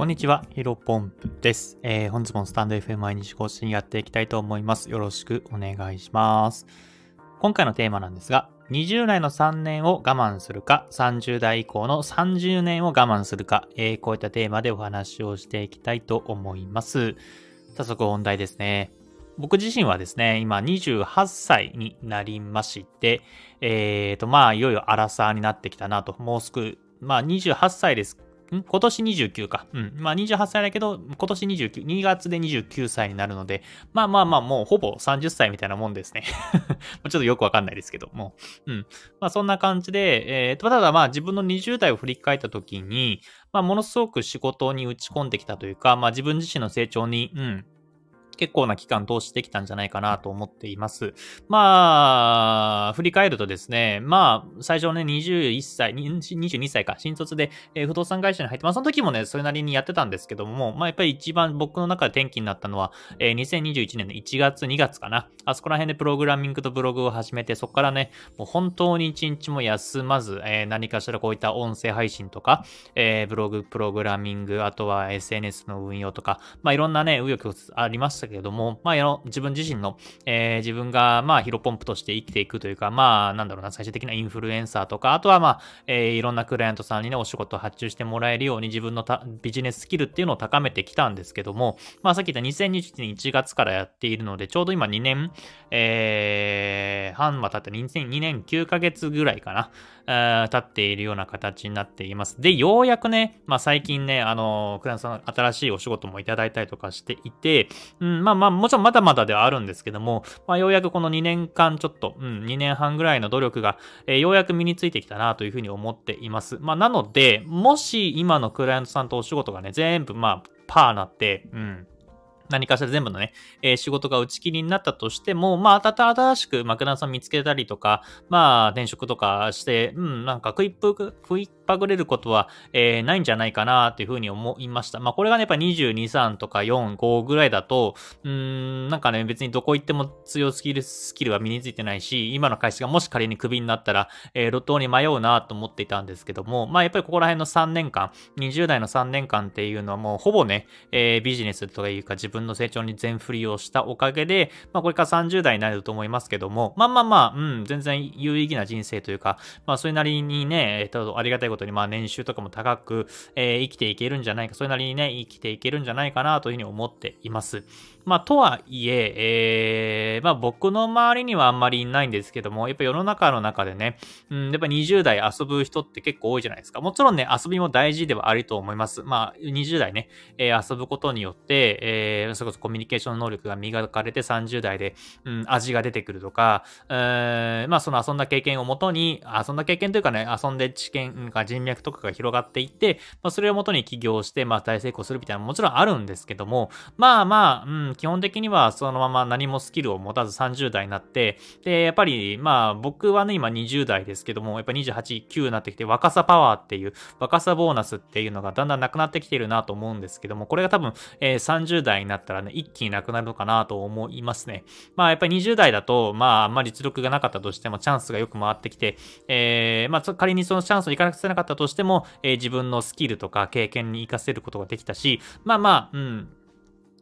こんにちは、ヒロポンプです。えー、本日もスタンド FM 毎日更新やっていきたいと思います。よろしくお願いします。今回のテーマなんですが、20代の3年を我慢するか、30代以降の30年を我慢するか、えー、こういったテーマでお話をしていきたいと思います。早速本題ですね。僕自身はですね、今28歳になりまして、えーと、まあ、いよいよアラサーになってきたなと、もうすぐ、まあ28歳ですん今年29か。うん。まあ28歳だけど、今年29、2月で29歳になるので、まあまあまあもうほぼ30歳みたいなもんですね。ちょっとよくわかんないですけども。うん。まあそんな感じで、えー、ただまあ自分の20代を振り返った時に、まあものすごく仕事に打ち込んできたというか、まあ自分自身の成長に、うん、結構な期間通してきたんじゃないかなと思っています。まあ、振り返るとですね、まあ、最初ね、21歳、22歳か、新卒で、えー、不動産会社に入って、まあ、その時もね、それなりにやってたんですけども、まあ、やっぱり一番僕の中で転機になったのは、えー、2021年の1月、2月かな。あそこら辺でプログラミングとブログを始めて、そこからね、もう本当に一日も休まず、えー、何かしらこういった音声配信とか、えー、ブログ、プログラミング、あとは SNS の運用とか、まあ、いろんなね、右翼ありましたけども、まあ、の自分自身の、えー、自分が、まあ、ヒロポンプとして生きていくというか、まあ、なんだろうな、最終的なインフルエンサーとか、あとは、まあ、えー、いろんなクライアントさんにね、お仕事を発注してもらえるように、自分のビジネススキルっていうのを高めてきたんですけども、まあ、さっき言った2021年1月からやっているので、ちょうど今2年、えー、半は経って2年9ヶ月ぐらいかな。立っているような形になっています。で、ようやくね、まあ最近ね、あの、クランさん新しいお仕事もいただいたりとかしていて、うん、まあまあ、もちろんまだまだではあるんですけども、まあようやくこの2年間ちょっと、うん、2年半ぐらいの努力が、えー、ようやく身についてきたなというふうに思っています。まあなので、もし今のクライアントさんとお仕事がね、全部まあ、パーなって、うん、何かしら全部のね、えー、仕事が打ち切りになったとしても、まあ、新しくマクダンさん見つけたりとか、まあ、転職とかして、うん、なんかクイップ、クイッぱぐれることは、えー、ないんじゃないかなっていうふうに思いました。まあこれがね、やっぱ22、3とか4、5ぐらいだと、うーん、なんかね、別にどこ行っても強スキル、スキルは身についてないし、今の会社がもし仮にクビになったら、えー、路頭に迷うなと思っていたんですけども、まあやっぱりここら辺の3年間、20代の3年間っていうのはもうほぼね、えー、ビジネスとかいうか自分の成長に全振りをしたおかげで、まあこれから30代になると思いますけども、まあまあまあ、うん、全然有意義な人生というか、まあそれなりにね、えっ、と、ありがたいことことに、まあ年収とかも高く、えー、生きていけるんじゃないか、それなりにね、生きていけるんじゃないかなというふうに思っています。まあ、とはいえ、えー、まあ僕の周りにはあんまりいないんですけども、やっぱ世の中の中でね、うん、やっぱ20代遊ぶ人って結構多いじゃないですか。もちろんね、遊びも大事ではあると思います。まあ、20代ね、えー、遊ぶことによって、えー、それこそコミュニケーション能力が磨かれて30代で、うん、味が出てくるとか、えー、まあその遊んだ経験をもとに、遊んだ経験というかね、遊んで知見が人脈とかが広がっていって、まあそれをもとに起業して、まあ大成功するみたいなももちろんあるんですけども、まあまあ、うん、基本的にはそのまま何もスキルを持たず30代になって、で、やっぱり、まあ僕はね、今20代ですけども、やっぱ28、9になってきて、若さパワーっていう、若さボーナスっていうのがだんだんなくなってきてるなと思うんですけども、これが多分、えー、30代になったらね、一気になくなるのかなと思いますね。まあやっぱり20代だと、まああんまり実力がなかったとしても、チャンスがよく回ってきて、えー、まあ仮にそのチャンスを生かせなかったとしても、えー、自分のスキルとか経験に活かせることができたし、まあまあ、うん、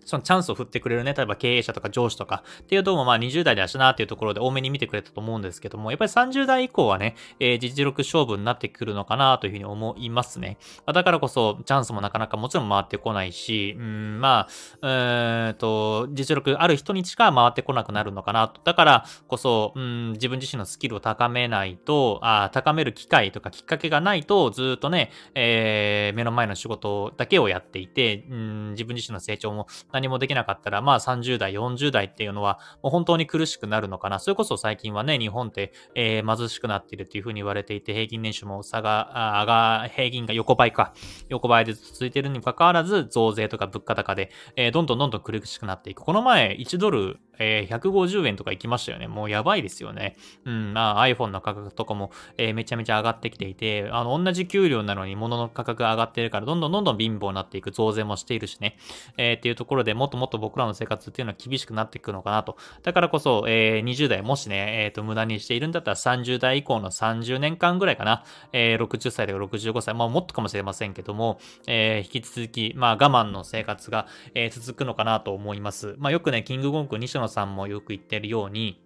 そのチャンスを振ってくれるね、例えば経営者とか上司とかっていうともまあ20代だしなっていうところで多めに見てくれたと思うんですけども、やっぱり30代以降はね、えー、実力勝負になってくるのかなというふうに思いますね。だからこそチャンスもなかなかもちろん回ってこないし、うん、まあ、うんと、実力ある人にしか回ってこなくなるのかなと。だからこそ、うん、自分自身のスキルを高めないと、あ高める機会とかきっかけがないと、ずっとね、えー、目の前の仕事だけをやっていて、うん、自分自身の成長も何何もできなかったら、まあ30代、40代っていうのは、もう本当に苦しくなるのかな。それこそ最近はね、日本って、えー、貧しくなっているっていうふうに言われていて、平均年収も差が、あが、平均が横ばいか、横ばいで続いているにもかかわらず、増税とか物価高で、えー、どんどんどんどん苦しくなっていく。この前、1ドル、えー、150円とか行きましたよね。もうやばいですよね。うん、まあ iPhone の価格とかも、えー、めちゃめちゃ上がってきていて、あの、同じ給料なのに物の価格が上がってるから、どんどんどんどん貧乏になっていく増税もしているしね。えー、っていうところでもっともっと僕らの生活っていうのは厳しくなっていくのかなと。だからこそ、えー、20代もしね、えっ、と、無駄にしているんだったら30代以降の30年間ぐらいかな。え、60歳とか65歳、まあもっとかもしれませんけども、え、引き続き、まあ我慢の生活が、え、続くのかなと思います。まあよくね、キングゴンク西野さんもよく言ってるように、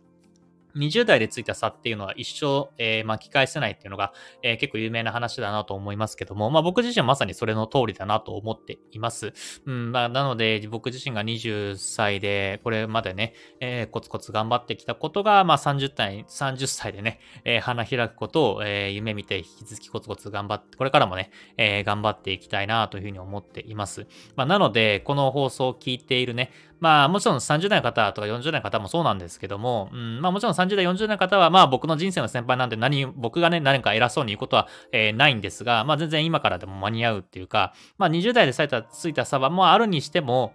20代でついた差っていうのは一生、えー、巻き返せないっていうのが、えー、結構有名な話だなと思いますけども、まあ僕自身はまさにそれの通りだなと思っています。うん、まあなので僕自身が20歳で、これまでね、えー、コツコツ頑張ってきたことが、まあ30歳、30歳でね、えー、花開くことを、えー、夢見て引き続きコツコツ頑張って、これからもね、えー、頑張っていきたいなというふうに思っています。まあなので、この放送を聞いているね、まあもちろん30代の方とか40代の方もそうなんですけども、うん、まあもちろん30代、40代の方はまあ僕の人生の先輩なんで何、僕がね、何か偉そうに言うことは、えー、ないんですが、まあ全然今からでも間に合うっていうか、まあ20代で咲いた、ついた差はもあるにしても、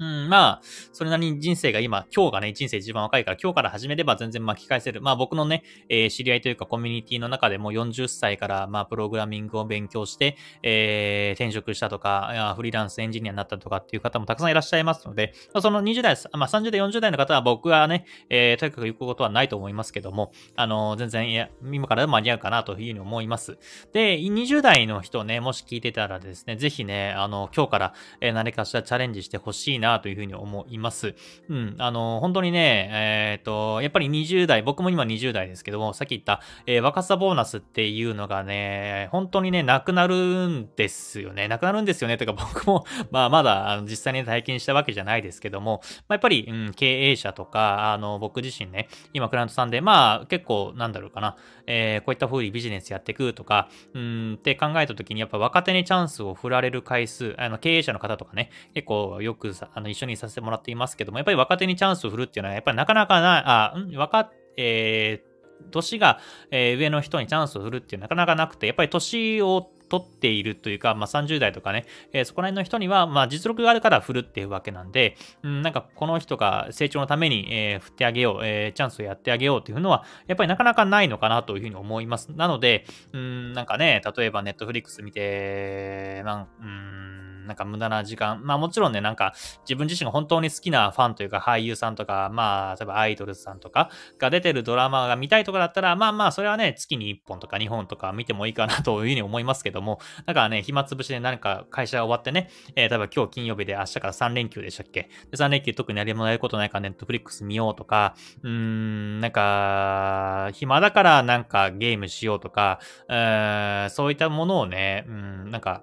うん、まあ、それなりに人生が今、今日がね、人生一番若いから、今日から始めれば全然巻き返せる。まあ僕のね、えー、知り合いというかコミュニティの中でも40歳から、まあプログラミングを勉強して、えー、転職したとか、フリーランスエンジニアになったとかっていう方もたくさんいらっしゃいますので、その20代、まあ30代、40代の方は僕はね、えー、とにかく行くことはないと思いますけども、あのー、全然、いや、今からでも間に合うかなというふうに思います。で、20代の人ね、もし聞いてたらですね、ぜひね、あの、今日から、何かしらチャレンジしてほしいななというふうに思います。うん、あの、本当にね、えっ、ー、と、やっぱり20代、僕も今20代ですけども、さっき言った、えー、若さボーナスっていうのがね、本当にね、なくなるんですよね。なくなるんですよね。とか僕も、まあ、まだ、あの実際に体験したわけじゃないですけども、まあ、やっぱり、うん、経営者とか、あの、僕自身ね、今、クライアントさんで、まあ、結構、なんだろうかな、えー、こういった風にビジネスやっていくとか、うんって考えたときに、やっぱ若手にチャンスを振られる回数、あの、経営者の方とかね、結構よくさ、あの、一緒にさせてもらっていますけども、やっぱり若手にチャンスを振るっていうのは、やっぱりなかなかない、あ、ん、若、えー、年が、えー、上の人にチャンスを振るっていうなかなかなくて、やっぱり年を取っているというか、まあ、30代とかね、えー、そこら辺の人には、まあ、実力があるから振るっていうわけなんで、うん、なんかこの人が成長のために、えー、振ってあげよう、えー、チャンスをやってあげようっていうのは、やっぱりなかなかないのかなというふうに思います。なので、うん、なんかね、例えばネットフリックス見て、なん、うんなんか無駄な時間。まあもちろんね、なんか自分自身が本当に好きなファンというか俳優さんとか、まあ例えばアイドルさんとかが出てるドラマが見たいとかだったら、まあまあそれはね、月に1本とか2本とか見てもいいかなというふうに思いますけども、だからね、暇つぶしで何か会社が終わってね、えー、例えば今日金曜日で明日から3連休でしたっけ？で ?3 連休特に何もやることないからネットフリックス見ようとか、うーん、なんか、暇だからなんかゲームしようとか、そういったものをね、うん、なんか、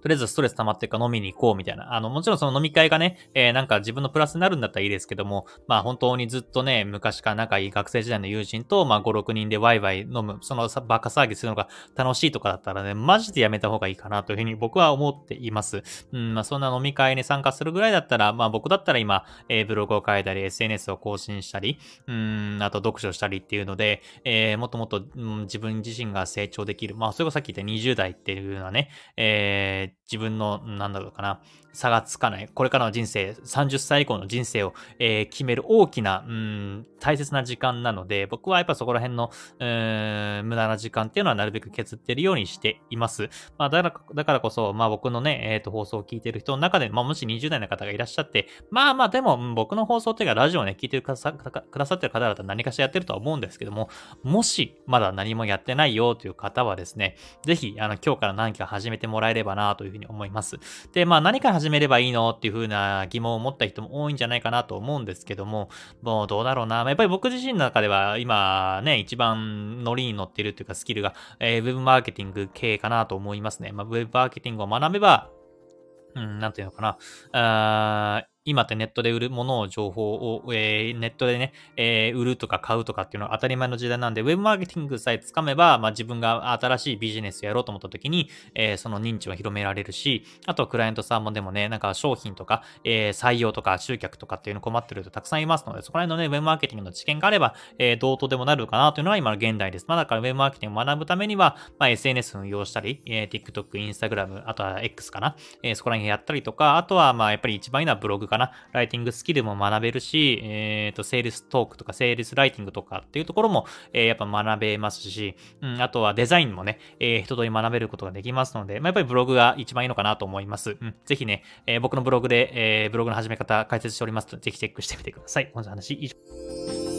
とりあえずストレス溜まってるか飲みに行こうみたいな。あの、もちろんその飲み会がね、えー、なんか自分のプラスになるんだったらいいですけども、まあ本当にずっとね、昔から仲いい学生時代の友人と、まあ5、6人でワイワイ飲む、そのバカ騒ぎするのが楽しいとかだったらね、マジでやめた方がいいかなというふうに僕は思っています。うん、まあそんな飲み会に参加するぐらいだったら、まあ僕だったら今、えー、ブログを書いたり、SNS を更新したり、うん、あと読書したりっていうので、えー、もっともっと、うん、自分自身が成長できる。まあそれこそさっき言った20代っていうのはね、えー、自分の、なんだろうかな、差がつかない、これからの人生、30歳以降の人生を、えー、決める大きな、うん、大切な時間なので、僕はやっぱそこら辺の、えー、無駄な時間っていうのはなるべく削ってるようにしています。まあ、だから、だからこそ、まあ僕のね、えっ、ー、と、放送を聞いてる人の中で、まあもし20代の方がいらっしゃって、まあまあでも、僕の放送っていうか、ラジオをね、聞いてくださくださってる方々は何かしらやってるとは思うんですけども、もし、まだ何もやってないよという方はですね、ぜひ、あの、今日から何か始めてもらえればなというふうに思います。で、まあ何から始めればいいのっていうふうな疑問を持った人も多いんじゃないかなと思うんですけども、もうどうだろうな。やっぱり僕自身の中では今ね、一番ノリに乗っているというかスキルが、えー、ウェブマーケティング系かなと思いますね。まあ、ウェブマーケティングを学べば、うん、なんていうのかな。あー今ってネットで売るものを情報を、えー、ネットでね、えー、売るとか買うとかっていうのは当たり前の時代なんで、ウェブマーケティングさえつかめば、まあ、自分が新しいビジネスやろうと思った時に、えー、その認知を広められるし、あとクライアントさんもでもね、なんか商品とか、え採用とか集客とかっていうの困ってる人たくさんいますので、そこら辺のね、ウェブマーケティングの知見があれば、えどうとでもなるかなというのは今の現代です。まあ、だからウェブマーケティングを学ぶためには、まあ、SNS 運用したり、え TikTok、Instagram、あとは X かな、えそこら辺やったりとか、あとはまあやっぱり一番いいのはブログかなな、ライティングスキルも学べるし、えっ、ー、と、セールストークとか、セールスライティングとかっていうところも、えー、やっぱ学べますし、うん、あとはデザインもね、えー、一通り学べることができますので、まあ、やっぱりブログが一番いいのかなと思います。うん、ぜひね、えー、僕のブログで、えー、ブログの始め方解説しておりますので、ぜひチェックしてみてください。本日の話以上。